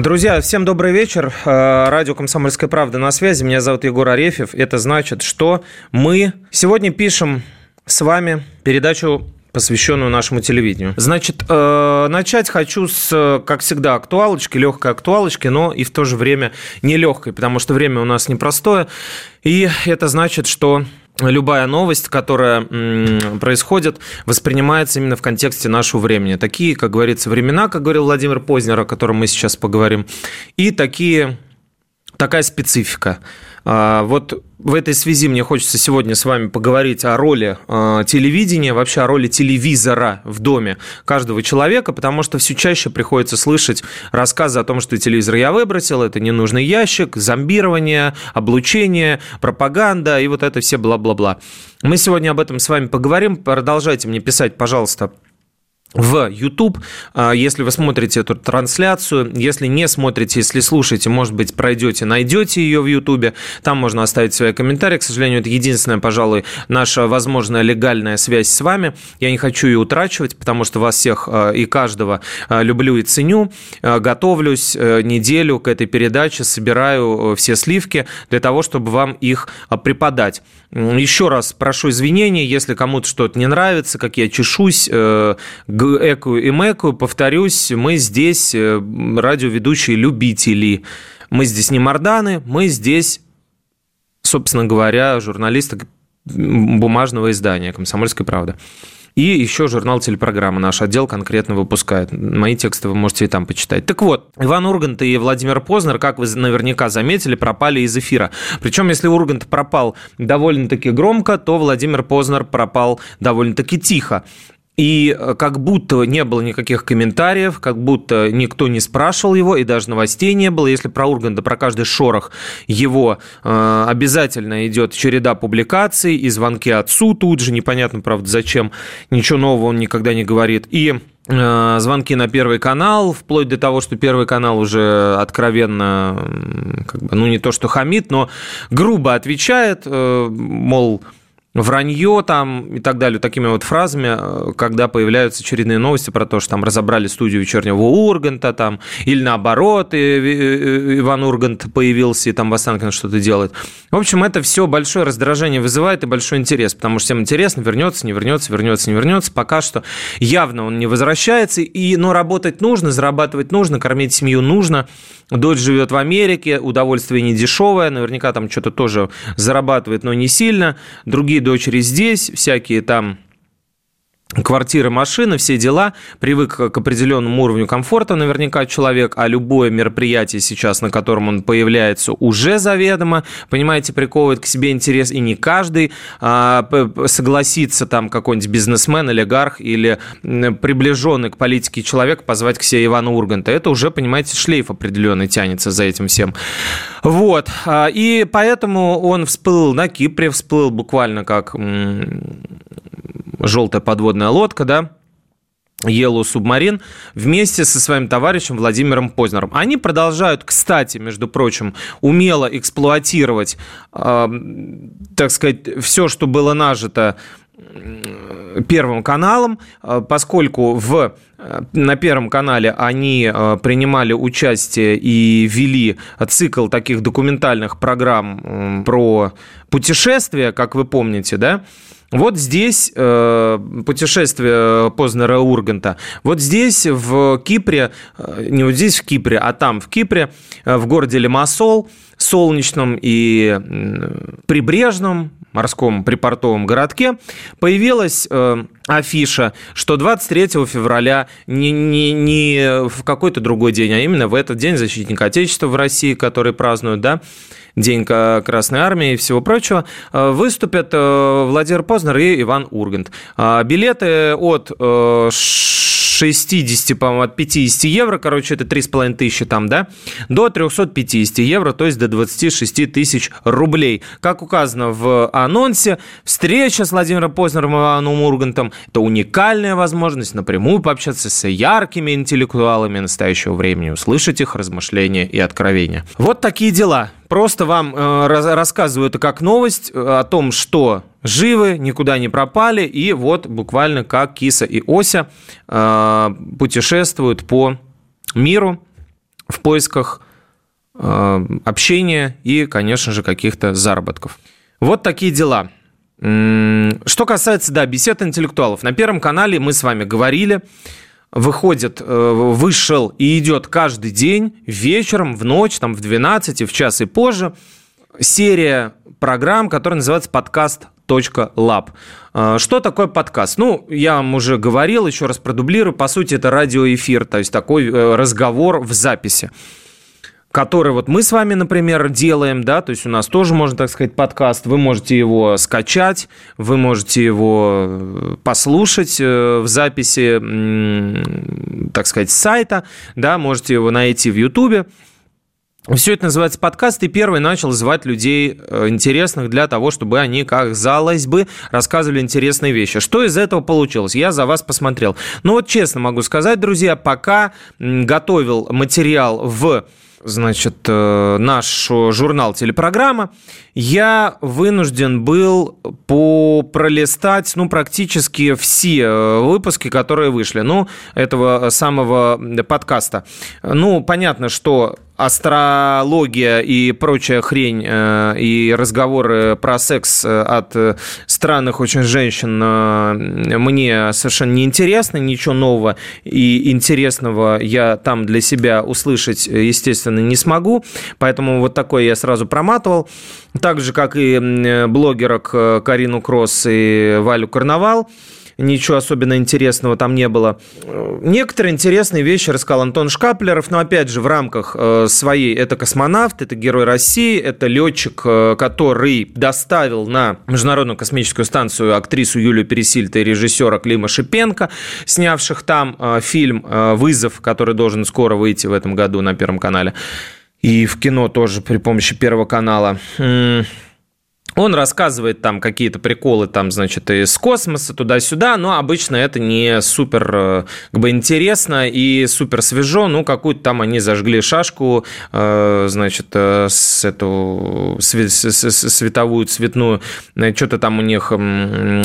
Друзья, всем добрый вечер. Э, радио «Комсомольская правда» на связи. Меня зовут Егор Арефьев. Это значит, что мы сегодня пишем с вами передачу посвященную нашему телевидению. Значит, э, начать хочу с, как всегда, актуалочки, легкой актуалочки, но и в то же время нелегкой, потому что время у нас непростое. И это значит, что любая новость, которая происходит, воспринимается именно в контексте нашего времени. Такие, как говорится, времена, как говорил Владимир Познер, о котором мы сейчас поговорим, и такие, такая специфика. А, вот в этой связи мне хочется сегодня с вами поговорить о роли э, телевидения, вообще о роли телевизора в доме каждого человека, потому что все чаще приходится слышать рассказы о том, что телевизор я выбросил, это ненужный ящик, зомбирование, облучение, пропаганда и вот это все бла-бла-бла. Мы сегодня об этом с вами поговорим. Продолжайте мне писать, пожалуйста, в YouTube, а, если вы смотрите эту трансляцию. Если не смотрите, если слушаете, может быть, пройдете, найдете ее в YouTube. Там можно оставить свои комментарии. К сожалению, это единственная, пожалуй, наша возможная легальная связь с вами. Я не хочу ее утрачивать, потому что вас всех а, и каждого а, люблю и ценю. Готовлюсь э, неделю к этой передаче, собираю э, все сливки для того, чтобы вам их преподать. Еще раз прошу извинения, если кому-то что-то не нравится, как я чешусь, э, экую и мэкую, повторюсь, мы здесь э, радиоведущие любители. Мы здесь не морданы, мы здесь, собственно говоря, журналисты бумажного издания «Комсомольская правда». И еще журнал «Телепрограмма» наш отдел конкретно выпускает. Мои тексты вы можете и там почитать. Так вот, Иван Ургант и Владимир Познер, как вы наверняка заметили, пропали из эфира. Причем, если Ургант пропал довольно-таки громко, то Владимир Познер пропал довольно-таки тихо. И э, как будто не было никаких комментариев, как будто никто не спрашивал его, и даже новостей не было. Если про Урганта, про каждый шорох его э, обязательно идет череда публикаций и звонки отцу тут же, непонятно, правда, зачем, ничего нового он никогда не говорит. И э, звонки на Первый канал, вплоть до того, что Первый канал уже откровенно, как бы, ну не то что хамит, но грубо отвечает, э, мол, вранье там и так далее, такими вот фразами, э, когда появляются очередные новости про то, что там разобрали студию вечернего Урганта, там, или наоборот, Иван Ургант появился и там Вастанкин что-то делает. В общем, это все большое раздражение вызывает и большой интерес, потому что всем интересно, вернется, не вернется, вернется, не вернется. Пока что явно он не возвращается, и, но работать нужно, зарабатывать нужно, кормить семью нужно. Дочь живет в Америке, удовольствие не дешевое, наверняка там что-то тоже зарабатывает, но не сильно. Другие дочери здесь, всякие там квартиры, машины, все дела, привык к определенному уровню комфорта наверняка человек, а любое мероприятие сейчас, на котором он появляется, уже заведомо, понимаете, приковывает к себе интерес, и не каждый а, согласится там какой-нибудь бизнесмен, олигарх или приближенный к политике человек позвать к себе Ивана Урганта. Это уже, понимаете, шлейф определенный тянется за этим всем. Вот. А, и поэтому он всплыл на Кипре, всплыл буквально как желтая подводная лодка, да, Yellow Submarine вместе со своим товарищем Владимиром Познером. Они продолжают, кстати, между прочим, умело эксплуатировать, э, так сказать, все, что было нажито Первым каналом, э, поскольку в, э, на Первом канале они э, принимали участие и вели цикл таких документальных программ про путешествия, как вы помните, да, вот здесь э, путешествие Познера Урганта. Вот здесь в Кипре, э, не вот здесь в Кипре, а там в Кипре, э, в городе Лимассол, солнечном и прибрежном, морском припортовом городке, появилась э, афиша, что 23 февраля не, не, не в какой-то другой день, а именно в этот день защитника Отечества в России, который празднуют, да, День Красной Армии и всего прочего, э, выступят э, Владимир Познер и Иван Ургант. А билеты от 60, по-моему, от 50 евро, короче, это 3,5 тысячи там, да, до 350 евро, то есть до 26 тысяч рублей. Как указано в анонсе, встреча с Владимиром Познером и Иваном Ургантом – это уникальная возможность напрямую пообщаться с яркими интеллектуалами настоящего времени, услышать их размышления и откровения. Вот такие дела. Просто вам э, рассказываю это как новость э, о том, что живы, никуда не пропали, и вот буквально как Киса и Ося э, путешествуют по миру в поисках э, общения и, конечно же, каких-то заработков. Вот такие дела. Что касается, да, бесед интеллектуалов. На Первом канале мы с вами говорили, выходит, э, вышел и идет каждый день вечером, в ночь, там в 12, в час и позже серия программ, которая называется подкаст Lab. Э, что такое подкаст? Ну, я вам уже говорил, еще раз продублирую. По сути, это радиоэфир, то есть такой э, разговор в записи который вот мы с вами, например, делаем, да, то есть у нас тоже можно, так сказать, подкаст, вы можете его скачать, вы можете его э, послушать э, в записи, так сказать, сайта, да, можете его найти в Ютубе. Все это называется подкаст, и первый начал звать людей э, интересных для того, чтобы они, как казалось бы, рассказывали интересные вещи. Что из этого получилось? Я за вас посмотрел. Ну вот честно могу сказать, друзья, пока готовил материал в значит, э, наш журнал «Телепрограмма», я вынужден был пролистать, ну, практически все э, выпуски, которые вышли, ну, этого самого подкаста. Ну, понятно, что астрология и прочая хрень э, и разговоры про секс э, от странных очень женщин мне совершенно не интересно, ничего нового и интересного я там для себя услышать, естественно, не смогу, поэтому вот такое я сразу проматывал так же, как и блогерок э, Карину Кросс и Валю Карнавал. Ничего особенно интересного там не было. Некоторые интересные вещи рассказал Антон Шкаплеров, но опять же в рамках э, своей. Это космонавт, это герой России, это летчик, э, который доставил на Международную космическую станцию актрису Юлию Пересильта и режиссера Клима Шипенко, снявших там фильм «Вызов», который должен скоро выйти в этом году на Первом канале и в кино тоже при помощи Первого канала. Он рассказывает там какие-то приколы, там, значит, из космоса туда-сюда, но обычно это не супер э, как бы интересно и супер свежо. Ну, какую-то там они зажгли шашку, э, значит, э, с эту световую, цветную, что-то там у них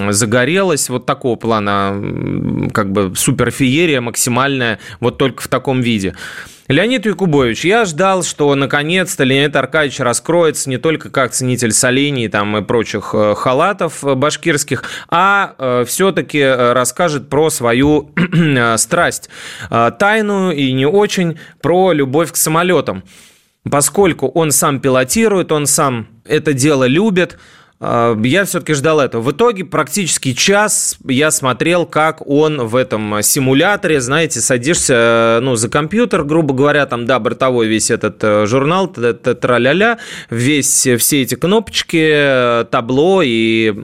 загорелось. Вот такого плана, как бы суперфеерия максимальная, вот только в таком виде. Леонид Якубович, я ждал, что наконец-то Леонид Аркадьевич раскроется не только как ценитель солений там, и прочих э, халатов башкирских, а э, все-таки э, расскажет про свою страсть тайную и не очень, про любовь к самолетам. Поскольку он сам пилотирует, он сам это дело любит – я все-таки ждал этого. В итоге практически час я смотрел, как он в этом симуляторе, знаете, садишься ну, за компьютер, грубо говоря, там, да, бортовой весь этот э, журнал, тра-ля-ля, весь, все эти кнопочки, табло, и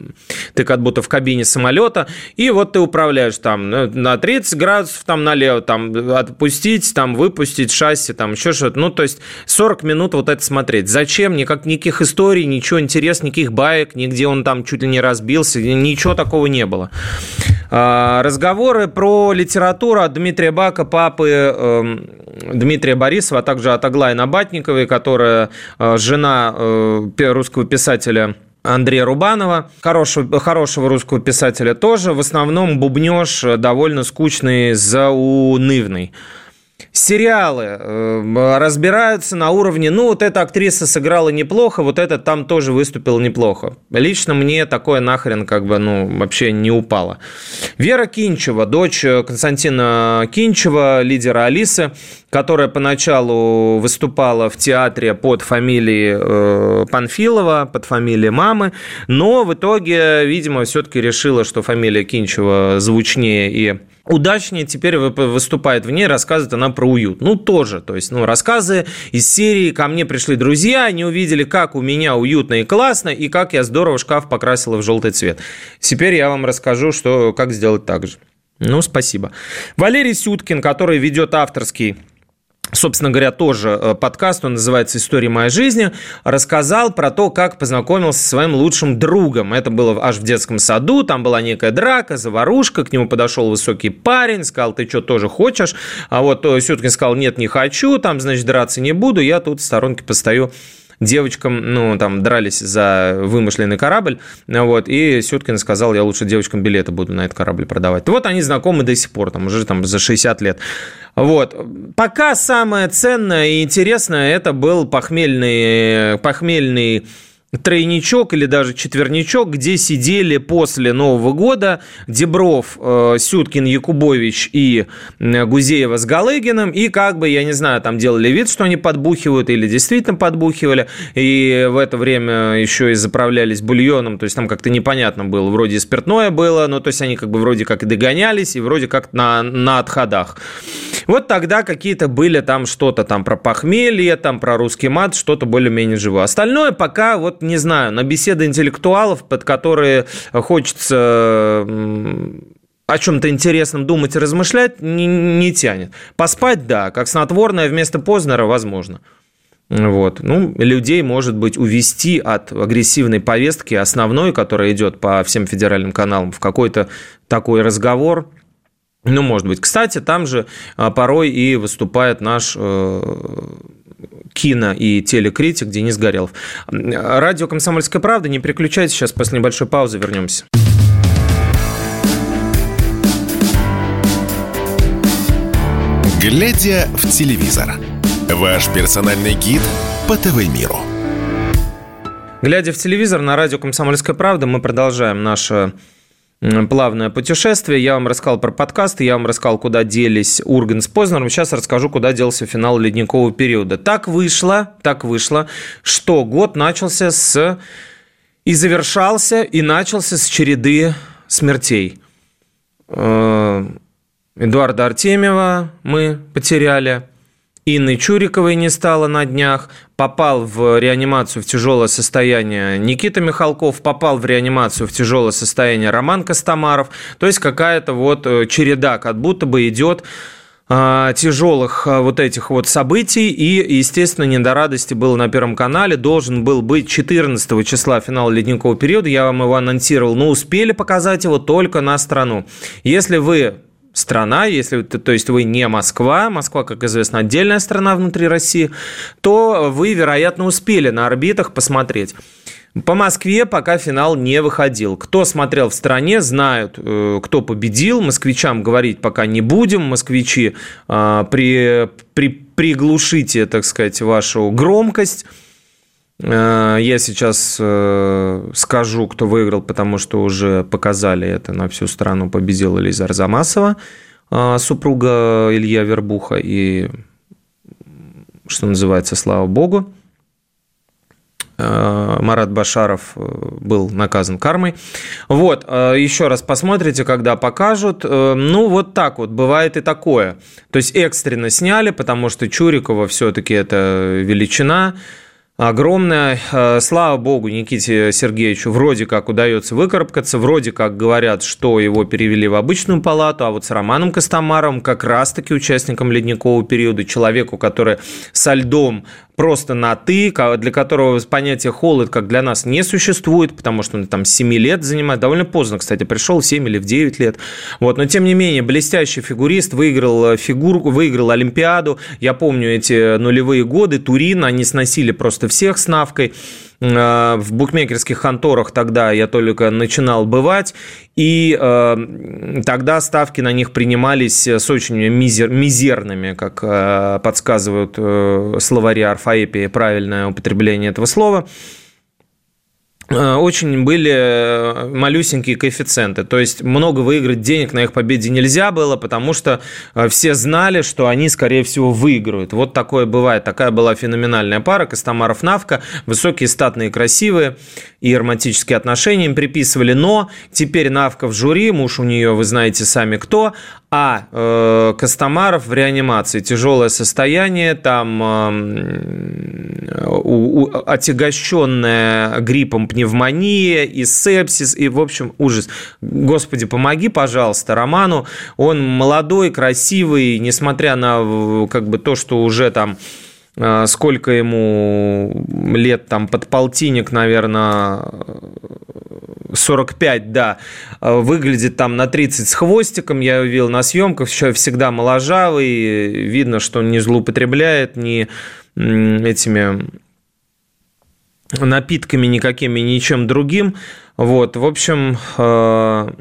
ты как будто в кабине самолета, и вот ты управляешь там на 30 градусов, там налево, там отпустить, там выпустить шасси, там еще что-то. Ну, то есть 40 минут вот это смотреть. Зачем? Никак, никаких историй, ничего интересного, никаких баек, человек, нигде он там чуть ли не разбился, ничего такого не было. А, разговоры про литературу от Дмитрия Бака, папы эм, Дмитрия Борисова, а также от Аглаи Набатниковой, которая э, жена э, русского писателя Андрея Рубанова, хорошего, хорошего русского писателя тоже. В основном бубнеж довольно скучный, заунывный сериалы э, разбираются на уровне, ну, вот эта актриса сыграла неплохо, вот этот там тоже выступил неплохо. Лично мне такое нахрен как бы, ну, вообще не упало. Вера Кинчева, дочь Константина Кинчева, лидера Алисы, которая поначалу выступала в театре под фамилией э, Панфилова, под фамилией мамы, но в итоге, видимо, все-таки решила, что фамилия Кинчева звучнее и удачнее теперь выступает в ней, рассказывает она про уют. Ну, тоже, то есть, ну, рассказы из серии «Ко мне пришли друзья, они увидели, как у меня уютно и классно, и как я здорово шкаф покрасила в желтый цвет». Теперь я вам расскажу, что, как сделать так же. Ну, спасибо. Валерий Сюткин, который ведет авторский собственно говоря, тоже э, подкаст, он называется «История моей жизни», рассказал про то, как познакомился со своим лучшим другом. Это было аж в детском саду, там была некая драка, заварушка, к нему подошел высокий парень, сказал, ты что, тоже хочешь? А вот э, Сюткин сказал, нет, не хочу, там, значит, драться не буду, я тут в сторонке постою девочкам, ну, там, дрались за вымышленный корабль, вот, и Сюткин сказал, я лучше девочкам билеты буду на этот корабль продавать. Вот они знакомы до сих пор, там, уже там за 60 лет. Вот. Пока самое ценное и интересное это был похмельный, похмельный тройничок или даже четверничок, где сидели после Нового года Дебров, э, Сюткин, Якубович и Гузеева с Галыгиным, и как бы, я не знаю, там делали вид, что они подбухивают или действительно подбухивали, и в это время еще и заправлялись бульоном, то есть там как-то непонятно было, вроде спиртное было, но то есть они как бы вроде как и догонялись, и вроде как на, на отходах. Вот тогда какие-то были там что-то там про похмелье, там про русский мат, что-то более-менее живое. Остальное пока вот не знаю, на беседы интеллектуалов, под которые хочется о чем-то интересном думать и размышлять, не, не тянет. Поспать, да, как снотворное вместо Познера, возможно. Вот. Ну, людей, может быть, увести от агрессивной повестки основной, которая идет по всем федеральным каналам, в какой-то такой разговор. Ну, может быть. Кстати, там же а, порой и выступает наш э, кино и телекритик Денис Горелов. Радио «Комсомольская правда». Не переключайтесь, сейчас после небольшой паузы вернемся. Глядя в телевизор. Ваш персональный гид по ТВ-миру. Глядя в телевизор на радио «Комсомольская правда», мы продолжаем наше плавное путешествие. Я вам рассказал про подкасты, я вам рассказал, куда делись Урган с Познером. Сейчас расскажу, куда делся финал ледникового периода. Так вышло, так вышло, что год начался с... и завершался, и начался с череды смертей. Э, Эдуарда Артемьева мы потеряли – Инны Чуриковой не стало на днях, попал в реанимацию в тяжелое состояние Никита Михалков, попал в реанимацию в тяжелое состояние Роман Костомаров. То есть какая-то вот э, череда, как будто бы идет а, тяжелых а, вот этих вот событий. И, естественно, не до радости было на Первом канале. Должен был быть 14 числа финал ледникового периода. Я вам его анонсировал, но успели показать его только на страну. Если вы страна, если то есть вы не Москва, Москва, как известно, отдельная страна внутри России, то вы, вероятно, успели на орбитах посмотреть. По Москве пока финал не выходил. Кто смотрел в стране, знают, э, кто победил. Москвичам говорить пока не будем. Москвичи, а, при, при, приглушите, так сказать, вашу громкость. Э, я сейчас э, скажу, кто выиграл, потому что уже показали это на всю страну. Победила Лиза Арзамасова, э, супруга Илья Вербуха. И, что называется, слава богу, Марат Башаров был наказан кармой. Вот, еще раз посмотрите, когда покажут. Ну, вот так вот, бывает и такое. То есть экстренно сняли, потому что Чурикова все-таки это величина огромное. Э, слава богу, Никите Сергеевичу вроде как удается выкарабкаться, вроде как говорят, что его перевели в обычную палату, а вот с Романом Костомаровым, как раз-таки участником ледникового периода, человеку, который со льдом просто на «ты», для которого понятие «холод», как для нас, не существует, потому что он там 7 лет занимает, довольно поздно, кстати, пришел 7 или в 9 лет. Вот, но тем не менее, блестящий фигурист, выиграл э, фигурку, выиграл Олимпиаду. Я помню эти нулевые годы, Турин, они сносили просто всех с Навкой. Э, в букмекерских конторах тогда я только начинал бывать, и э, тогда ставки на них принимались с очень мизер, мизерными, как э, подсказывают словари орфоэпии, правильное употребление этого слова – очень были э, малюсенькие коэффициенты. То есть много выиграть денег на их победе нельзя было, потому что э, все знали, что они, скорее всего, выиграют. Вот такое бывает. Такая была феноменальная пара. Костомаров-Навка. Высокие, статные, красивые. И романтические отношения им приписывали. Но теперь Навка в жюри. Муж у нее, вы знаете сами кто. А э, Костомаров в реанимации. Тяжелое состояние. Там... Э, отягощенная гриппом пневмония, и сепсис, и, в общем, ужас. Господи, помоги, пожалуйста, Роману. Он молодой, красивый, несмотря на как бы то, что уже там а, сколько ему лет, там, под полтинник, наверное, 45, да, а, выглядит там на 30 с хвостиком, я увидел на съемках, еще всегда моложавый, видно, что он не злоупотребляет ни этими напитками никакими, ничем другим. Вот, в общем, а,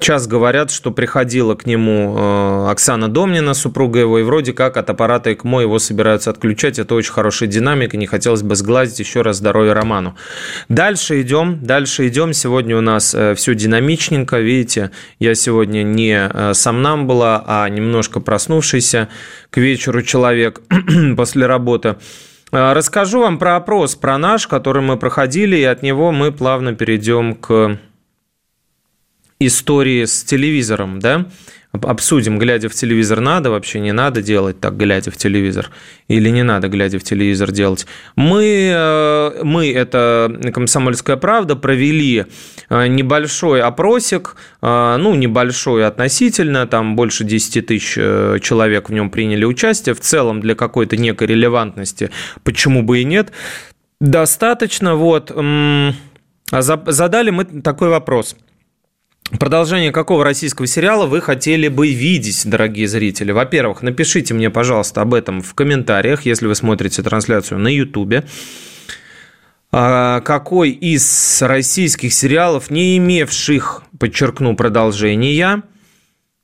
Час говорят, что приходила к нему э, Оксана Домнина, супруга его, и вроде как от аппарата ЭКМО его собираются отключать. Это очень хорошая динамика, не хотелось бы сглазить еще раз здоровье Роману. Дальше идем, дальше идем. Сегодня у нас э, все динамичненько. Видите, я сегодня не э, сам нам была, а немножко проснувшийся к вечеру человек после работы. Расскажу вам про опрос, про наш, который мы проходили, и от него мы плавно перейдем к истории с телевизором, да, обсудим, глядя в телевизор, надо вообще, не надо делать так, глядя в телевизор, или не надо, глядя в телевизор, делать. Мы, э, мы это «Комсомольская правда», провели э, небольшой опросик, э, ну, небольшой относительно, там больше 10 тысяч человек в нем приняли участие, в целом для какой-то некой релевантности, почему бы и нет, достаточно, вот, а задали мы такой вопрос – Продолжение какого российского сериала вы хотели бы видеть, дорогие зрители? Во-первых, напишите мне, пожалуйста, об этом в комментариях, если вы смотрите трансляцию на YouTube. А, какой из российских сериалов, не имевших, подчеркну, продолжения,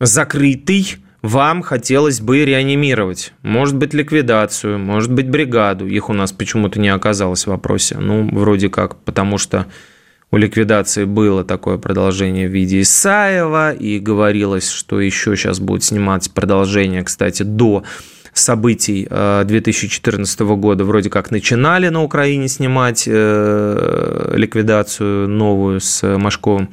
закрытый, вам хотелось бы реанимировать? Может быть, ликвидацию, может быть, бригаду. Их у нас почему-то не оказалось в вопросе. Ну, вроде как, потому что у ликвидации было такое продолжение в виде Исаева, и говорилось, что еще сейчас будет снимать продолжение, кстати, до событий 2014 э, года вроде как начинали на Украине снимать э, ликвидацию новую с Машковым.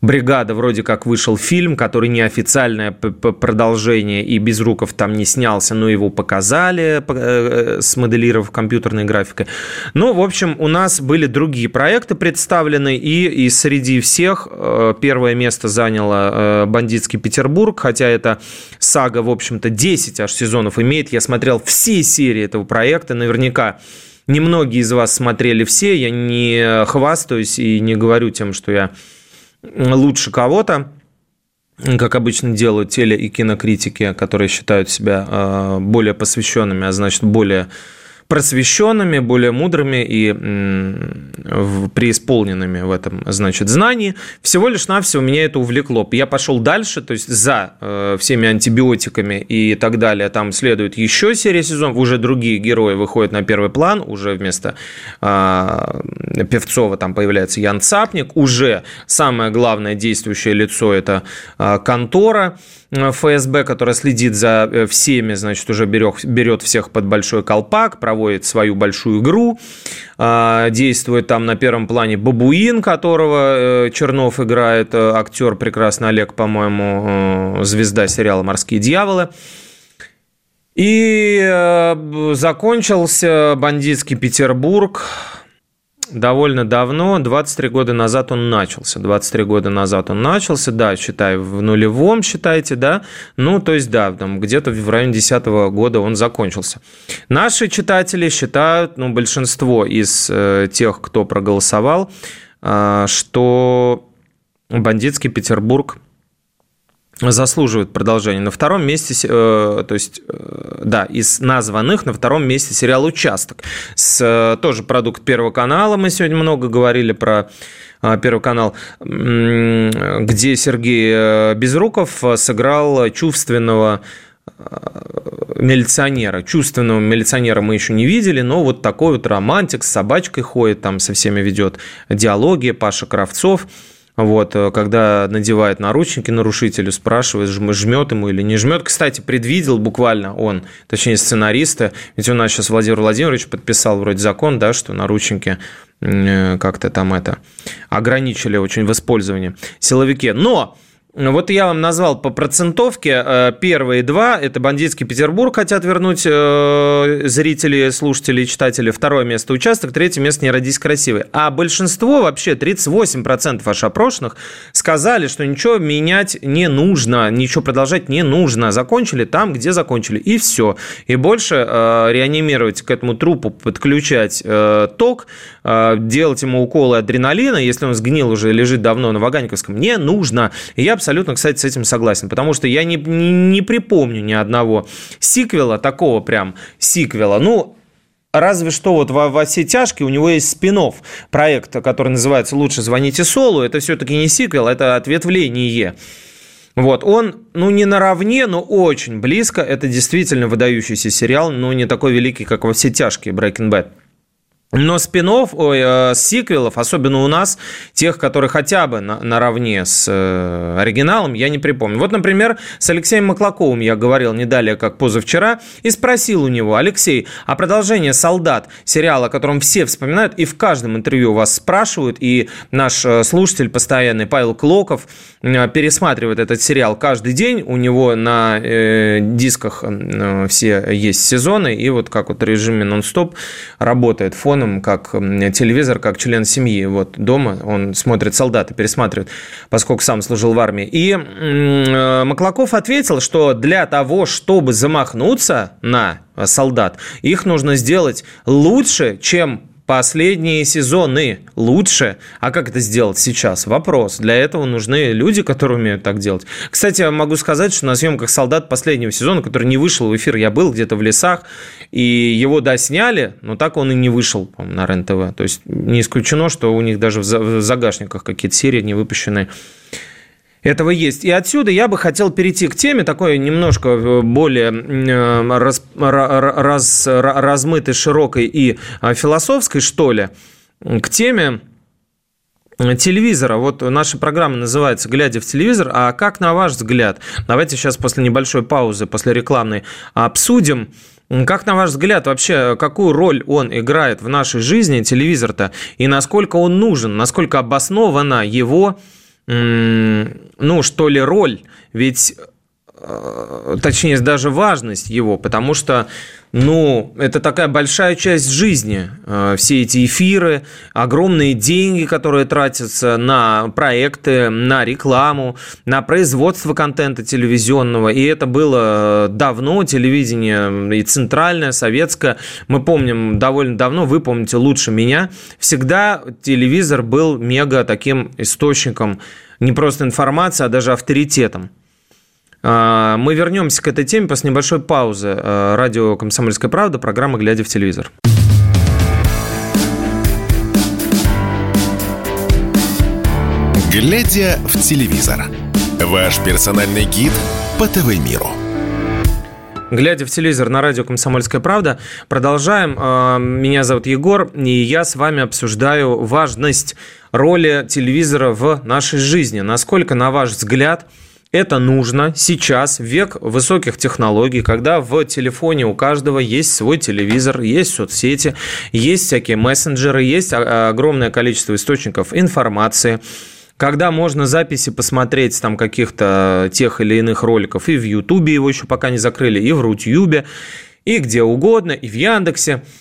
«Бригада» вроде как вышел фильм, который неофициальное продолжение, и Безруков там не снялся, но его показали, э, смоделировав компьютерной графикой. Ну, в общем, у нас были другие проекты представлены, и, и среди всех э, первое место заняло э, «Бандитский Петербург», хотя это сага, в общем-то, 10 аж сезонов имеет. Я смотрел все серии этого проекта, наверняка Немногие из вас смотрели все, я не хвастаюсь и не говорю тем, что я лучше кого-то, как обычно делают теле- и кинокритики, которые считают себя э, более посвященными, а значит, более просвещенными, более мудрыми и преисполненными в этом, значит, знании. Всего лишь навсего меня это увлекло. Я пошел дальше, то есть за э, всеми антибиотиками и так далее. Там следует еще серия сезонов, уже другие герои выходят на первый план, уже вместо э, Певцова там появляется Ян Цапник, уже самое главное действующее лицо – это э, контора, ФСБ, которая следит за э, всеми, значит, уже берет, берет всех под большой колпак, проводит свою большую игру, а, действует там на первом плане Бабуин, которого э, Чернов играет, э, актер прекрасный Олег, по-моему, звезда сериала «Морские дьяволы». И закончился бандитский Петербург, довольно давно, 23 года назад он начался. 23 года назад он начался, да, считай, в нулевом, считайте, да. Ну, то есть, да, там где-то в районе 10 года он закончился. Наши читатели считают, ну, большинство из э, тех, кто проголосовал, э, что бандитский Петербург заслуживает продолжения. На втором месте, э, то есть, э, да, из названных на втором месте сериал «Участок». С, э, тоже продукт Первого канала. Мы сегодня много говорили про Первый канал, где Сергей Безруков сыграл чувственного милиционера. Чувственного милиционера мы еще не видели, но вот такой вот романтик с собачкой ходит, там со всеми ведет диалоги, Паша Кравцов – вот, э, когда надевает наручники нарушителю, спрашивает, жмет ему или не жмет. Кстати, предвидел буквально он, точнее сценариста, ведь у нас сейчас Владимир Владимирович подписал вроде закон, да, что наручники э, как-то там это ограничили очень в использовании силовики. Но вот я вам назвал по процентовке. Э, первые два – это «Бандитский Петербург» хотят вернуть э, зрители, слушатели, читатели. Второе место – «Участок». Третье место «Не родись красивой». А большинство, вообще 38% аж опрошенных, сказали, что ничего менять не нужно, ничего продолжать не нужно. Закончили там, где закончили. И все. И больше э, реанимировать к этому трупу, подключать ток, делать ему уколы адреналина, если он сгнил уже, лежит давно на Ваганьковском, не нужно. И я абсолютно, кстати, с этим согласен, потому что я не, не, не припомню ни одного сиквела, такого прям сиквела. Ну, Разве что вот во, во все тяжкие у него есть спин проект, который называется «Лучше звоните Солу». Это все-таки не сиквел, это ответвление. Вот, он, ну, не наравне, но очень близко. Это действительно выдающийся сериал, но не такой великий, как во все тяжкие Breaking Bad. Но спин ой, э, сиквелов, особенно у нас, тех, которые хотя бы на, наравне с э, оригиналом, я не припомню. Вот, например, с Алексеем Маклаковым я говорил не далее, как позавчера, и спросил у него, Алексей, а продолжение «Солдат» сериала, о котором все вспоминают, и в каждом интервью вас спрашивают, и наш э, слушатель постоянный Павел Клоков э, пересматривает этот сериал каждый день, у него на э, дисках э, все есть сезоны, и вот как вот в режиме нон-стоп работает фон фоном, как телевизор, как член семьи. Вот дома он смотрит солдаты, пересматривает, поскольку сам служил в армии. И э, Маклаков ответил, что для того, чтобы замахнуться на солдат, их нужно сделать лучше, чем последние сезоны лучше. А как это сделать сейчас? Вопрос. Для этого нужны люди, которые умеют так делать. Кстати, я могу сказать, что на съемках «Солдат» последнего сезона, который не вышел в эфир, я был где-то в лесах, и его, да, сняли, но так он и не вышел на РЕН-ТВ. То есть не исключено, что у них даже в загашниках какие-то серии не выпущены этого есть. И отсюда я бы хотел перейти к теме такой немножко э, более э, раз, раз, размытой, широкой и э, философской, что ли, к теме телевизора. Вот наша программа называется «Глядя в телевизор». А как на ваш взгляд? Давайте сейчас после небольшой паузы, после рекламной, обсудим, как на ваш взгляд, вообще, какую роль он играет в нашей жизни, телевизор-то, и насколько он нужен, насколько обоснована его ну, что ли, роль, ведь э, точнее, даже важность его, потому что, ну, это такая большая часть жизни. Э, все эти эфиры, огромные деньги, которые тратятся на проекты, на рекламу, на производство контента телевизионного. И это было давно, телевидение и центральное, советское. Мы помним довольно давно, вы помните лучше меня, всегда телевизор был мега таким источником не просто информации, а даже авторитетом. А, мы вернемся к этой теме после небольшой паузы. А, радио «Комсомольская правда», программа «Глядя в телевизор». «Глядя в телевизор» – ваш персональный гид по ТВ-миру. Глядя в телевизор на радио «Комсомольская правда», продолжаем. А, меня зовут Егор, и я с вами обсуждаю важность роли телевизора в нашей жизни. Насколько, на ваш взгляд, это нужно сейчас, век высоких технологий, когда в телефоне у каждого есть свой телевизор, есть соцсети, есть всякие мессенджеры, есть огромное количество источников информации – когда можно записи посмотреть там каких-то тех или иных роликов, и в Ютубе его еще пока не закрыли, и в Рутюбе, и где угодно, и в Яндексе –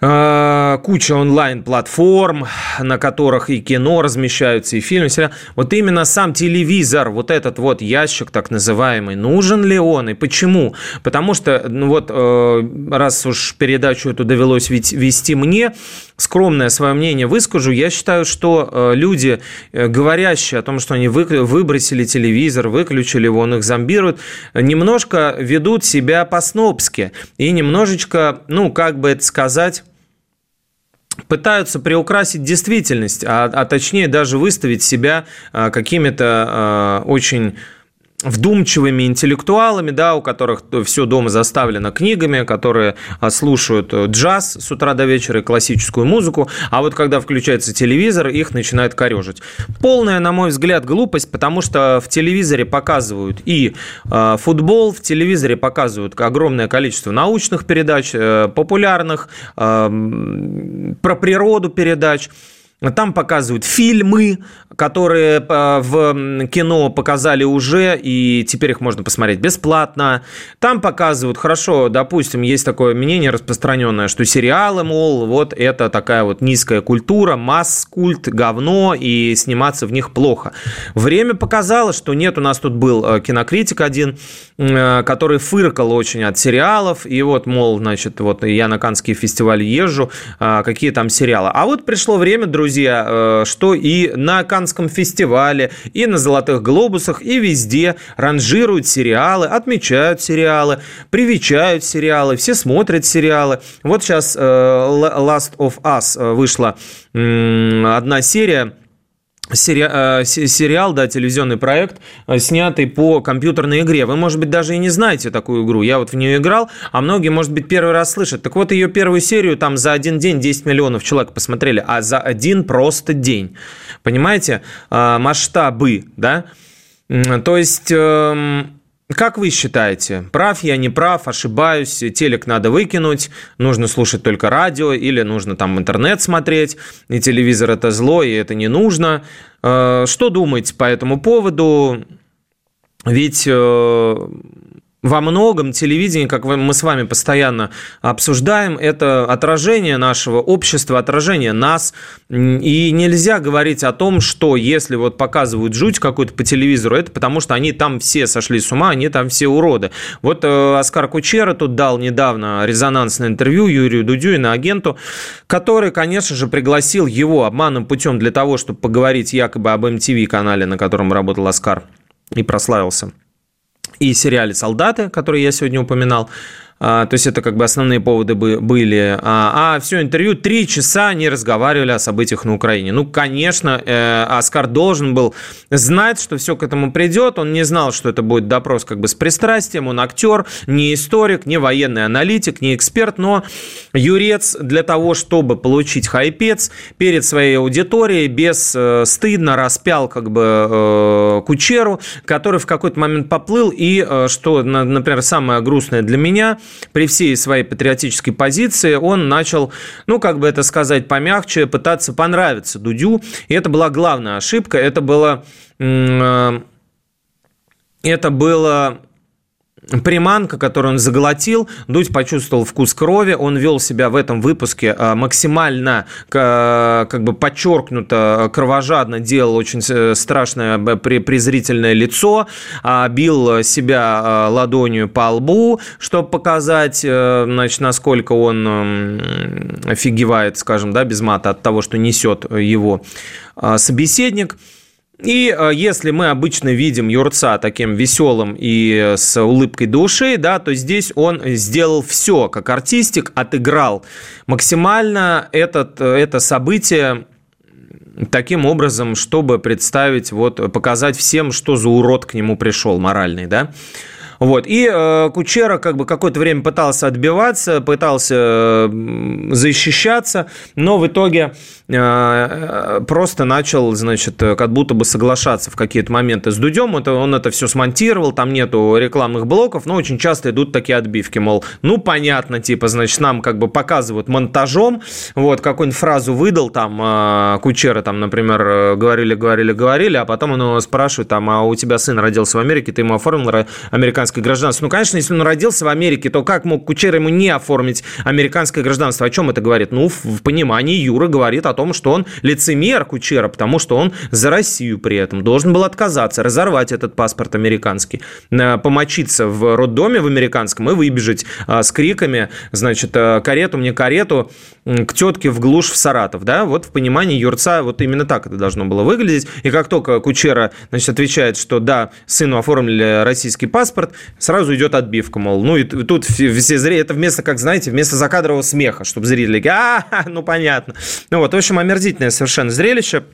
куча онлайн-платформ, на которых и кино размещаются, и фильмы. Вот именно сам телевизор, вот этот вот ящик так называемый, нужен ли он и почему? Потому что, ну вот, э, раз уж передачу эту довелось вести мне, скромное свое мнение выскажу, я считаю, что э, люди, э, говорящие о том, что они выбросили телевизор, выключили его, он их зомбирует, немножко ведут себя по-снобски и немножечко, ну, как бы это сказать, пытаются приукрасить действительность, а, а точнее даже выставить себя а, какими-то а, очень вдумчивыми интеллектуалами, да, у которых все дома заставлено книгами, которые а, слушают э, джаз с утра до вечера и классическую музыку, а вот когда включается телевизор, их начинает корежить. Полная, на мой взгляд, глупость, потому что в телевизоре показывают и э, футбол, в телевизоре показывают огромное количество научных передач, э, популярных, э, про природу передач, Там показывают фильмы, которые э, в кино показали уже, и теперь их можно посмотреть бесплатно. Там показывают, хорошо, допустим, есть такое мнение распространенное, что сериалы, мол, вот это такая вот низкая культура, масс-культ, говно, и сниматься в них плохо. Время показало, что нет, у нас тут был э, кинокритик один, э, который фыркал очень от сериалов, и вот, мол, значит, вот я на Каннский фестиваль езжу, какие там сериалы. А вот пришло время, друзья, друзья, э, что и на Канском фестивале, и на Золотых Глобусах, и везде ранжируют сериалы, отмечают сериалы, привечают сериалы, все смотрят сериалы. Вот сейчас э, Last of Us э, вышла одна серия, Сери... сериал, да, телевизионный проект, снятый по компьютерной игре. Вы, может быть, даже и не знаете такую игру. Я вот в нее играл, а многие, может быть, первый раз слышат. Так вот, ее первую серию там за один день 10 миллионов человек посмотрели, а за один просто день. Понимаете? Масштабы, да? То есть эм, как вы считаете, прав я, не прав, ошибаюсь, телек надо выкинуть, нужно слушать только радио или нужно там интернет смотреть, и телевизор это зло, и это не нужно. Э, что думаете по этому поводу? Ведь э, во многом телевидение, как мы с вами постоянно обсуждаем, это отражение нашего общества, отражение нас. И нельзя говорить о том, что если вот показывают жуть какую-то по телевизору, это потому что они там все сошли с ума, они там все уроды. Вот э, Оскар Кучера тут дал недавно резонансное интервью Юрию Дудю и на агенту, который, конечно же, пригласил его обманным путем для того, чтобы поговорить якобы об MTV-канале, на котором работал Оскар и прославился и сериале «Солдаты», который я сегодня упоминал. А, то есть это как бы основные поводы были. А, а все интервью три часа они разговаривали о событиях на Украине. Ну, конечно, э, Оскар должен был знать, что все к этому придет. Он не знал, что это будет допрос как бы с пристрастием. Он актер, не историк, не военный аналитик, не эксперт, но юрец для того, чтобы получить хайпец перед своей аудиторией без э, стыдно распял как бы э, Кучеру, который в какой-то момент поплыл и, что, например, самое грустное для меня – при всей своей патриотической позиции он начал, ну, как бы это сказать помягче, пытаться понравиться Дудю. И это была главная ошибка. Это было... Э, это было приманка, которую он заглотил, Дудь почувствовал вкус крови, он вел себя в этом выпуске а, максимально как бы подчеркнуто кровожадно, делал очень э, страшное презрительное лицо, а, бил себя ладонью по лбу, чтобы показать, э, значит, насколько он офигевает, скажем, да, без мата от того, что несет его собеседник. И э, если мы обычно видим Юрца таким веселым и с улыбкой души, да, то здесь он сделал все, как артистик, отыграл максимально этот, это событие таким образом, чтобы представить, вот, показать всем, что за урод к нему пришел моральный, да. Вот. И э, Кучера как бы какое-то время пытался отбиваться, пытался э, защищаться, но в итоге э, просто начал, значит, как будто бы соглашаться в какие-то моменты с Дудем. Это, он это все смонтировал, там нету рекламных блоков, но очень часто идут такие отбивки, мол, ну, понятно, типа, значит, нам как бы показывают монтажом, вот, какую-нибудь фразу выдал, там, э, Кучера, там, например, говорили, говорили, говорили, а потом он спрашивает, там, а у тебя сын родился в Америке, ты ему оформил американский американское гражданство. Ну, конечно, если он родился в Америке, то как мог Кучера ему не оформить американское гражданство? О чем это говорит? Ну, в понимании Юра говорит о том, что он лицемер Кучера, потому что он за Россию при этом должен был отказаться, разорвать этот паспорт американский, э, помочиться в роддоме в американском и выбежать э, с криками, значит, э, карету мне карету, к тетке в глушь в Саратов, да, вот в понимании Юрца вот именно так это должно было выглядеть, и как только Кучера, значит, отвечает, что да, сыну оформили российский паспорт, сразу идет отбивка, мол, ну и тут все зрители, это вместо, как знаете, вместо закадрового смеха, чтобы зрители, а, ну понятно. Ну вот, в общем, омерзительное совершенно зрелище.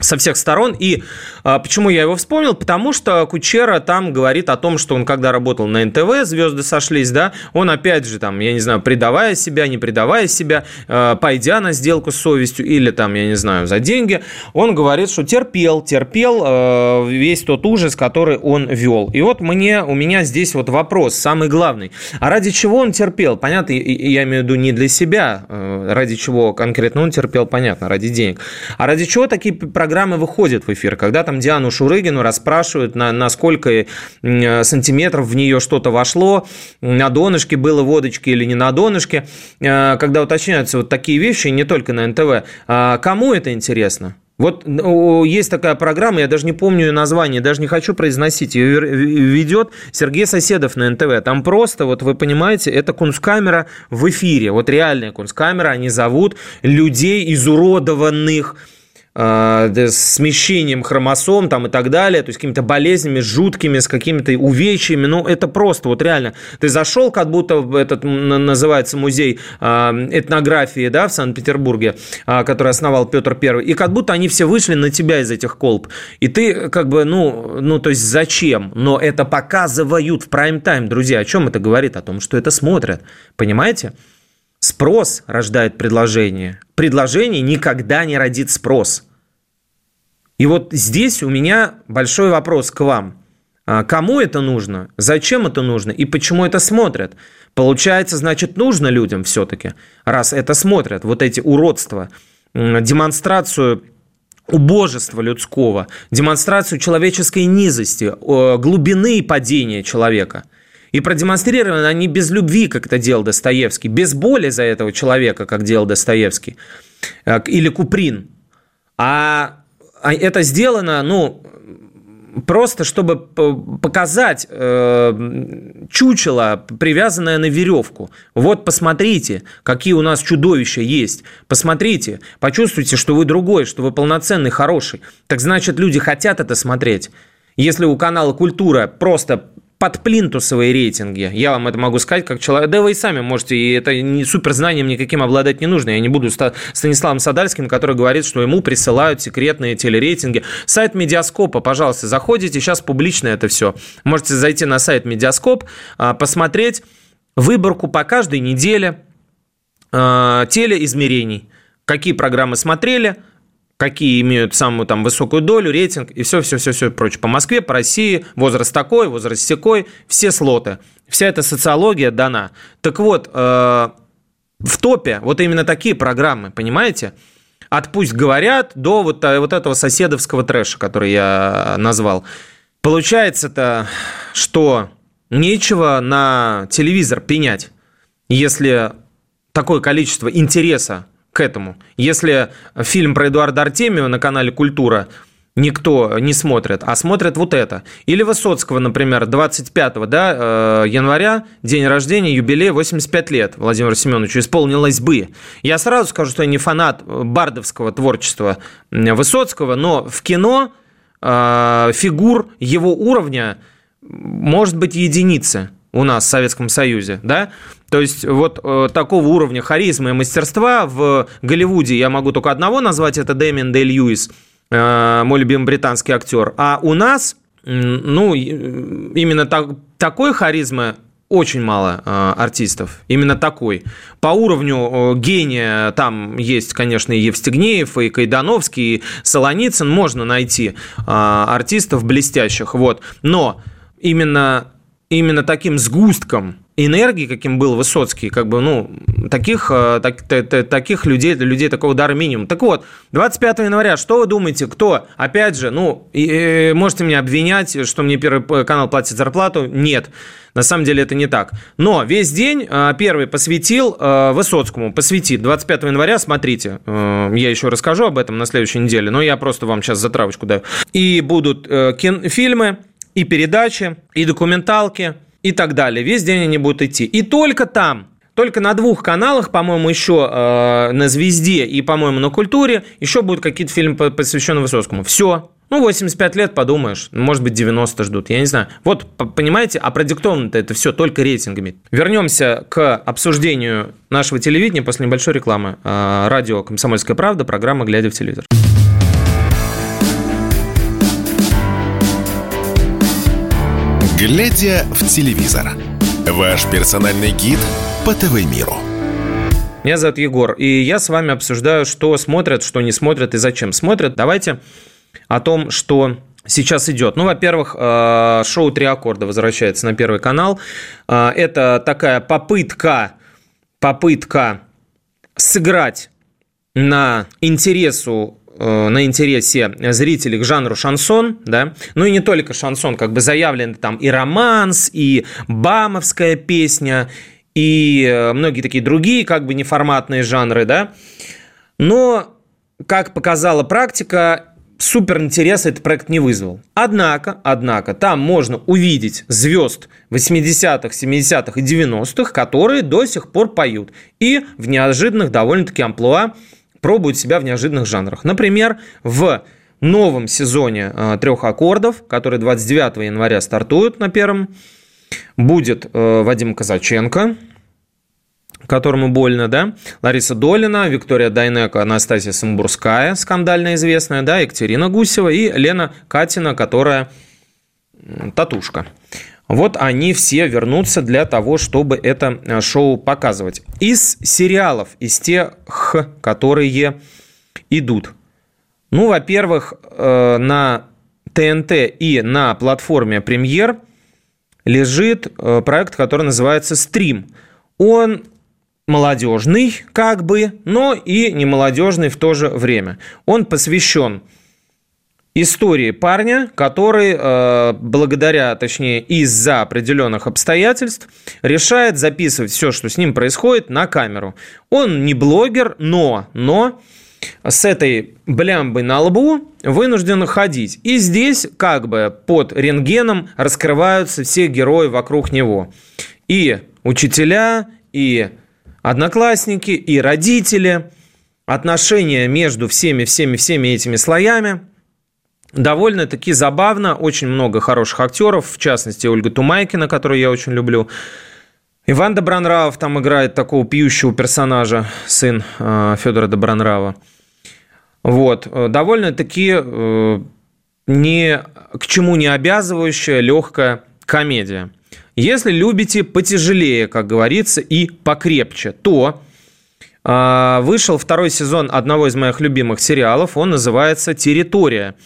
Со всех сторон. И а, почему я его вспомнил? Потому что Кучера там говорит о том, что он когда работал на НТВ, звезды сошлись, да, он опять же там, я не знаю, предавая себя, не предавая себя, а, пойдя на сделку с совестью или там, я не знаю, за деньги, он говорит, что терпел, терпел а, весь тот ужас, который он вел. И вот мне, у меня здесь вот вопрос, самый главный. А ради чего он терпел? Понятно, я имею в виду не для себя, а, ради чего конкретно он терпел, понятно, ради денег. А ради чего такие программы выходят в эфир, когда там Диану Шурыгину расспрашивают, на, на сколько сантиметров в нее что-то вошло, на донышке было водочки или не на донышке, э, когда уточняются вот такие вещи, не только на НТВ. А кому это интересно? Вот есть такая программа, я даже не помню ее название, даже не хочу произносить. Ее ведет Сергей Соседов на НТВ. Там просто, вот вы понимаете, это кунсткамера в эфире. Вот реальная кунсткамера. Они зовут людей изуродованных, э, смещением хромосом там и так далее, то есть какими-то болезнями жуткими, с какими-то увечьями, ну это просто вот реально. Ты зашел, как будто этот называется музей э, этнографии, да, в Санкт-Петербурге, э, который основал Петр Первый, и как будто они все вышли на тебя из этих колб. И ты как бы, ну, ну то есть зачем? Но это показывают в прайм-тайм, друзья. О чем это говорит? О том, что это смотрят. Понимаете? Спрос рождает предложение. Предложение никогда не родит спрос. И вот здесь у меня большой вопрос к вам. А кому это нужно? Зачем это нужно? И почему это смотрят? Получается, значит, нужно людям все-таки, раз это смотрят, вот эти уродства, демонстрацию убожества людского, демонстрацию человеческой низости, глубины падения человека. И продемонстрированы они без любви, как это делал Достоевский, без боли за этого человека, как делал Достоевский, э, или Куприн. А а это сделано, ну, просто чтобы показать э, чучело, привязанное на веревку. Вот посмотрите, какие у нас чудовища есть. Посмотрите, почувствуйте, что вы другой, что вы полноценный, хороший. Так значит, люди хотят это смотреть. Если у канала «Культура» просто под плинтусовые рейтинги. Я вам это могу сказать как человек. Да вы и сами можете, и это не суперзнанием никаким обладать не нужно. Я не буду Станиславом Садальским, который говорит, что ему присылают секретные телерейтинги. Сайт Медиаскопа, пожалуйста, заходите, сейчас публично это все. Можете зайти на сайт Медиаскоп, а, посмотреть выборку по каждой неделе а, телеизмерений. Какие программы смотрели, какие имеют самую там высокую долю, рейтинг и все, все, все, все прочее. По Москве, по России, возраст такой, возраст такой, все слоты. Вся эта социология дана. Так вот, э, в топе вот именно такие программы, понимаете? От «Пусть говорят» до вот, э, вот этого соседовского трэша, который я назвал. Получается-то, что нечего на телевизор пенять, если такое количество интереса к этому. Если фильм про Эдуарда Артемьева на канале «Культура» никто не смотрит, а смотрят вот это. Или Высоцкого, например, 25 да, э, января, день рождения, юбилей, 85 лет Владимиру Семеновичу исполнилось бы. Я сразу скажу, что я не фанат бардовского творчества Высоцкого, но в кино э, фигур его уровня может быть единицы у нас в Советском Союзе, да? То есть вот э, такого уровня харизма и мастерства в Голливуде я могу только одного назвать, это Дэмин Дэй Льюис, э, мой любимый британский актер. А у нас, ну, именно так, такой харизмы очень мало э, артистов, именно такой. По уровню э, гения там есть, конечно, и Евстигнеев, и Кайдановский, и Солоницын, можно найти э, артистов блестящих, вот. Но именно именно таким сгустком энергии, каким был Высоцкий, как бы, ну, таких, э, так, таких людей, людей такого дара минимум. Так вот, 25 января, что вы думаете, кто, опять же, ну, и, и, можете меня обвинять, что мне Первый канал платит зарплату? Нет. На самом деле это не так. Но весь день э, Первый посвятил э, Высоцкому, посвятит. 25 января, смотрите, я еще расскажу об этом на следующей неделе, но я просто вам сейчас затравочку даю. И будут кин- фильмы, и передачи, и документалки, и так далее. Весь день они будут идти. И только там, только на двух каналах, по-моему, еще э, на «Звезде» и, по-моему, на «Культуре» еще будут какие-то фильмы, посвященные Высоцкому. Все. Ну, 85 лет, подумаешь, может быть, 90 ждут, я не знаю. Вот, понимаете, а продиктовано-то это все только рейтингами. Вернемся к обсуждению нашего телевидения после небольшой рекламы. Э, радио «Комсомольская правда», программа «Глядя в телевизор». Глядя в телевизор. Ваш персональный гид по ТВ-миру. Меня зовут Егор, и я с вами обсуждаю, что смотрят, что не смотрят и зачем смотрят. Давайте о том, что сейчас идет. Ну, во-первых, э, шоу «Три аккорда» возвращается на Первый канал. Э, это такая попытка, попытка сыграть на интересу на интересе зрителей к жанру шансон, да, ну и не только шансон, как бы заявлены там и романс, и бамовская песня, и э, многие такие другие как бы неформатные жанры, да. Но, как показала практика, супер интереса этот проект не вызвал. Однако, однако, там можно увидеть звезд 80-х, 70-х и 90-х, которые до сих пор поют. И в неожиданных довольно-таки амплуа пробуют себя в неожиданных жанрах. Например, в новом сезоне э, трех аккордов, который 29 января стартует на первом будет э, Вадим Казаченко, которому больно, да, Лариса Долина, Виктория Дайнеко, Анастасия Самбурская, скандально известная, да, Екатерина Гусева и Лена Катина, которая татушка. Вот они все вернутся для того, чтобы это э, шоу показывать. Из сериалов, из тех, которые идут. Ну, во-первых, э, на ТНТ и на платформе Премьер лежит э, проект, который называется «Стрим». Он молодежный, как бы, но и не молодежный в то же время. Он посвящен истории парня, который э, благодаря, точнее, из-за определенных обстоятельств решает записывать все, что с ним происходит, на камеру. Он не блогер, но, но с этой блямбой на лбу вынужден ходить. И здесь как бы под рентгеном раскрываются все герои вокруг него. И учителя, и одноклассники, и родители. Отношения между всеми-всеми-всеми этими слоями довольно-таки забавно. Очень много хороших актеров, в частности, Ольга Тумайкина, которую я очень люблю. Иван Добронравов там играет такого пьющего персонажа, сын э, Федора Добронрава. Вот. Э, довольно-таки э, не, к чему не обязывающая легкая комедия. Если любите потяжелее, как говорится, и покрепче, то э, вышел второй сезон одного из моих любимых сериалов. Он называется «Территория».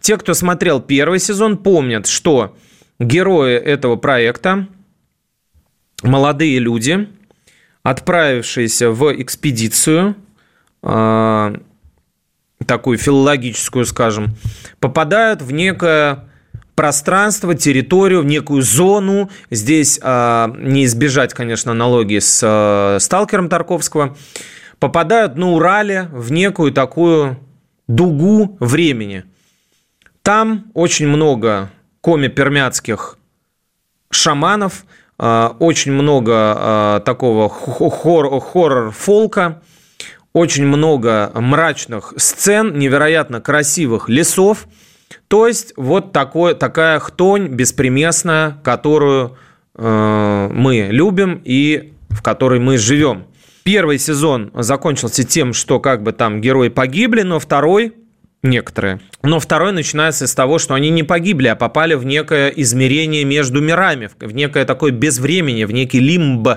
Те, кто смотрел первый сезон, помнят, что герои этого проекта молодые люди, отправившиеся в экспедицию, э, такую филологическую, скажем, попадают в некое пространство, территорию, в некую зону. Здесь э, не избежать, конечно, аналогии с э, сталкером Тарковского. Попадают на Урале в некую такую дугу времени. Там очень много коми-пермяцких шаманов – а, очень много а, такого хоррор-фолка, очень много мрачных сцен, невероятно красивых лесов. То есть вот такой, такая хтонь беспримесная, которую э, мы любим и в которой мы живем. Первый сезон закончился тем, что как бы там герои погибли, но второй некоторые. Но второй начинается с того, что они не погибли, а попали в некое измерение между мирами, в некое такое безвремение, в некий лимб,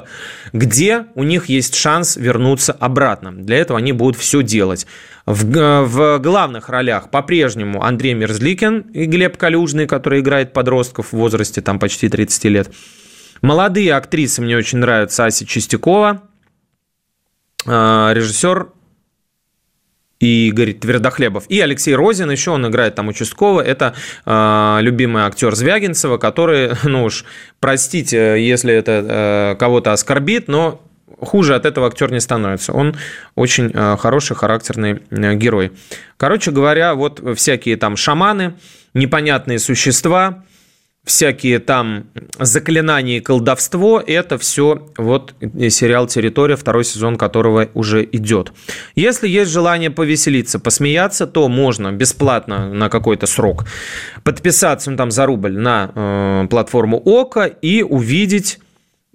где у них есть шанс вернуться обратно. Для этого они будут все делать. В, в главных ролях по-прежнему Андрей Мерзликин и Глеб Калюжный, который играет подростков в возрасте там почти 30 лет. Молодые актрисы мне очень нравятся. Ася Чистякова, а, режиссер и Игорь Твердохлебов. И Алексей Розин, еще он играет там участкового. Это э, любимый актер Звягинцева, который, ну уж, простите, если это э, кого-то оскорбит, но хуже от этого актер не становится. Он очень э, хороший, характерный герой. Короче говоря, вот всякие там шаманы, непонятные существа, всякие там заклинания и колдовство, это все вот сериал «Территория», второй сезон которого уже идет. Если есть желание повеселиться, посмеяться, то можно бесплатно на какой-то срок подписаться ну, там за рубль на э, платформу ОКО и увидеть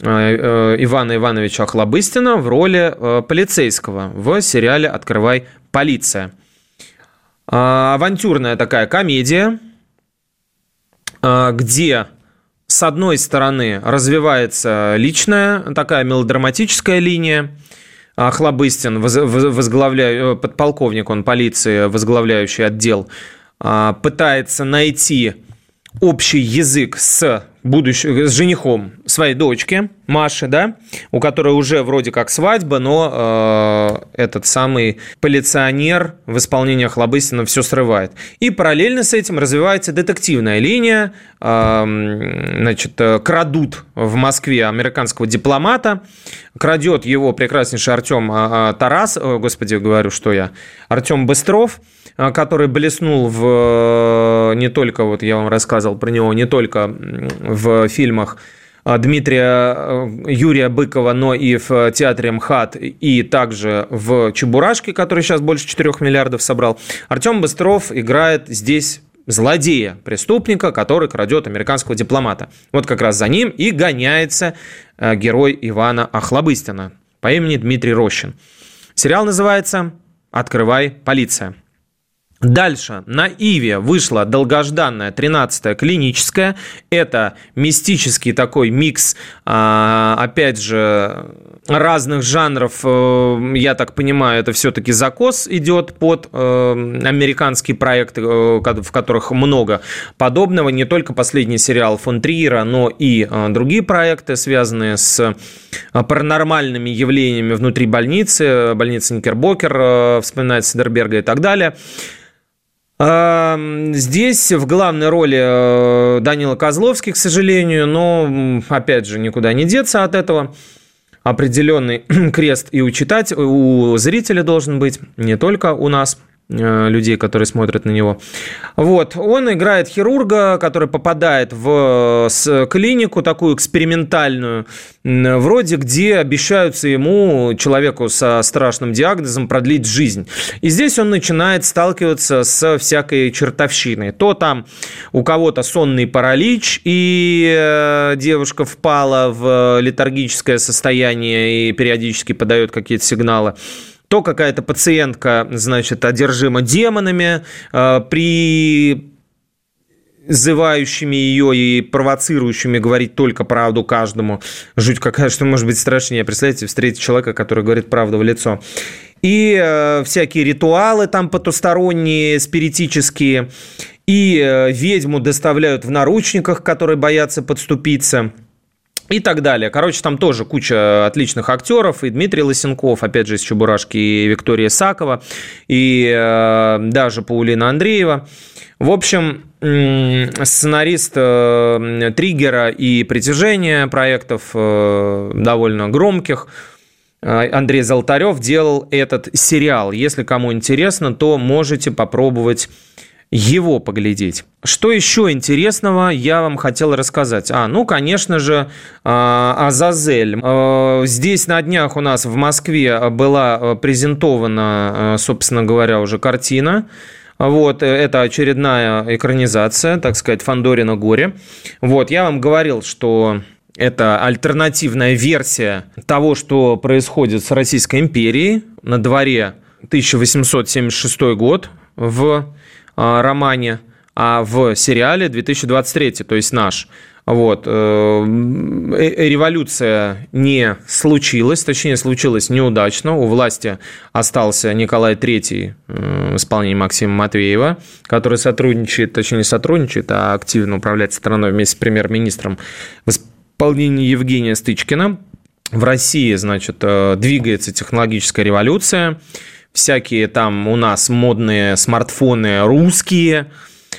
э, э, Ивана Ивановича Охлобыстина в роли э, полицейского в сериале «Открывай полиция». Э, авантюрная такая комедия – а, где с одной стороны, развивается личная такая мелодраматическая линия, Хлобыстин, возглавляю, подполковник он полиции, возглавляющий отдел, пытается найти общий язык с будущим, с женихом своей дочки Маши, да, у которой уже вроде как свадьба, но э, этот самый полиционер в исполнении Хлобыстина все срывает. И параллельно с этим развивается детективная линия, э, значит, крадут в Москве американского дипломата, крадет его прекраснейший Артем э, Тарас, о, господи, говорю, что я, Артем Быстров, э, который блеснул в не только, вот я вам рассказывал про него, не только в фильмах а, Дмитрия э, Юрия Быкова, но и в театре МХАТ, и также в «Чебурашке», который сейчас больше 4 миллиардов собрал. Артем Быстров играет здесь злодея, преступника, который крадет американского дипломата. Вот как раз за ним и гоняется э, герой Ивана Охлобыстина по имени Дмитрий Рощин. Сериал называется «Открывай, полиция». Дальше на Иве вышла долгожданная 13-я клиническая. Это мистический такой микс, а, опять же, разных жанров. Э, я так понимаю, это все-таки закос идет под э, американские проекты, э, в которых много подобного. Не только последний сериал фон Триера, но и другие проекты, связанные с паранормальными явлениями внутри больницы. Больница Никербокер, вспоминает Сидерберга и так далее. Здесь в главной роли э, Данила Козловский, к сожалению, но, опять же, никуда не деться от этого. Определенный крест и у читать, у зрителя должен быть, не только у нас – людей, которые смотрят на него. Вот, он играет хирурга, который попадает в клинику такую экспериментальную, вроде где обещаются ему, человеку со страшным диагнозом, продлить жизнь. И здесь он начинает сталкиваться с всякой чертовщиной. То там у кого-то сонный паралич, и э, девушка впала в летаргическое состояние и периодически подает какие-то сигналы то какая-то пациентка, значит, одержима демонами, э, при зывающими ее и провоцирующими говорить только правду каждому. Жуть какая, что может быть страшнее. Представляете, встретить человека, который говорит правду в лицо. И э, всякие ритуалы там потусторонние, спиритические. И э, ведьму доставляют в наручниках, которые боятся подступиться – и так далее. Короче, там тоже куча отличных актеров. И Дмитрий Лысенков, опять же, из «Чебурашки», и Виктория Сакова, и э, даже Паулина Андреева. В общем, сценарист э, «Триггера» и «Притяжения» проектов э, довольно громких э, – Андрей Золотарев делал этот сериал. Если кому интересно, то можете попробовать его поглядеть. Что еще интересного я вам хотел рассказать? А, ну, конечно же, а, Азазель. А, здесь на днях у нас в Москве была презентована, а, собственно говоря, уже картина. Вот, э, это очередная экранизация, так сказать, Фандорина горе. Вот, я вам говорил, что это альтернативная версия того, что происходит с Российской империей. На дворе 1876 год в романе, а в сериале 2023, то есть наш. Вот. Э, э, революция не случилась, точнее, случилась неудачно. У власти остался Николай III э, в исполнении Максима Матвеева, который сотрудничает, точнее, не сотрудничает, а активно управляет страной вместе с премьер-министром в исполнении Евгения Стычкина. В России, значит, двигается технологическая революция всякие там у нас модные смартфоны русские,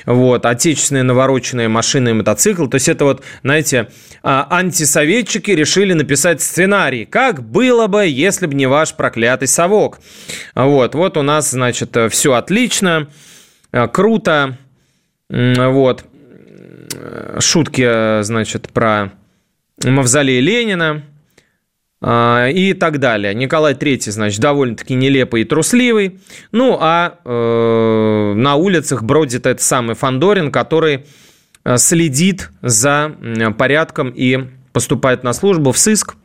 вот, отечественные навороченные машины и мотоциклы. То есть это вот, знаете, а, антисоветчики решили написать сценарий. Как было бы, если бы не ваш проклятый совок? Вот, вот у нас, значит, все отлично, а, круто. Вот. Шутки, значит, про мавзолей Ленина – и так далее. Николай III, значит, довольно-таки нелепый и трусливый. Ну, а э, на улицах бродит этот самый Фандорин, который э, следит за порядком и поступает на службу в сыск.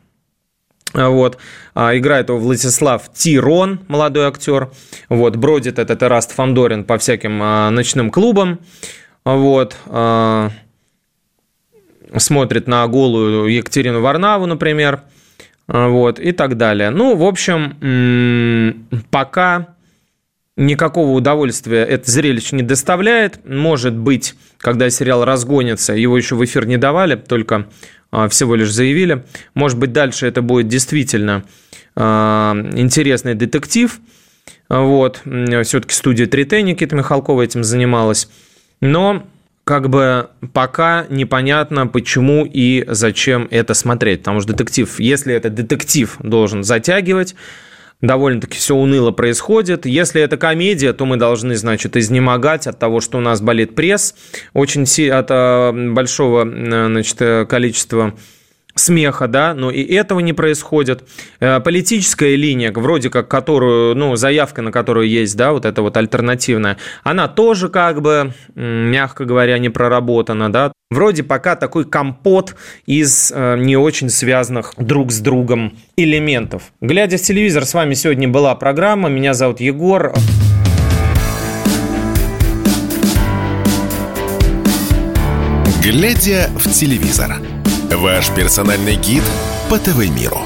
Вот. А, играет его Владислав Тирон, молодой актер. Вот. Бродит этот Эраст Фандорин по всяким а, ночным клубам. Вот. А, смотрит на голую Екатерину Варнаву, например, вот, и так далее. Ну, в общем, пока никакого удовольствия это зрелище не доставляет. Может быть, когда сериал разгонится, его еще в эфир не давали, только а, всего лишь заявили. Может быть, дальше это будет действительно а, интересный детектив. Вот. Все-таки студия 3Т Никита Михалкова этим занималась. Но как бы пока непонятно, почему и зачем это смотреть. Потому что детектив, если это детектив, должен затягивать, довольно-таки все уныло происходит. Если это комедия, то мы должны, значит, изнемогать от того, что у нас болит пресс, очень от э, большого, э, значит, э, количества смеха, да, но и этого не происходит. Э, политическая линия, вроде как которую, ну, заявка на которую есть, да, вот эта вот альтернативная, она тоже как бы, мягко говоря, не проработана, да. Вроде пока такой компот из э, не очень связанных друг с другом элементов. Глядя в телевизор, с вами сегодня была программа, меня зовут Егор. Глядя в телевизор. Ваш персональный гид по ТВ-миру.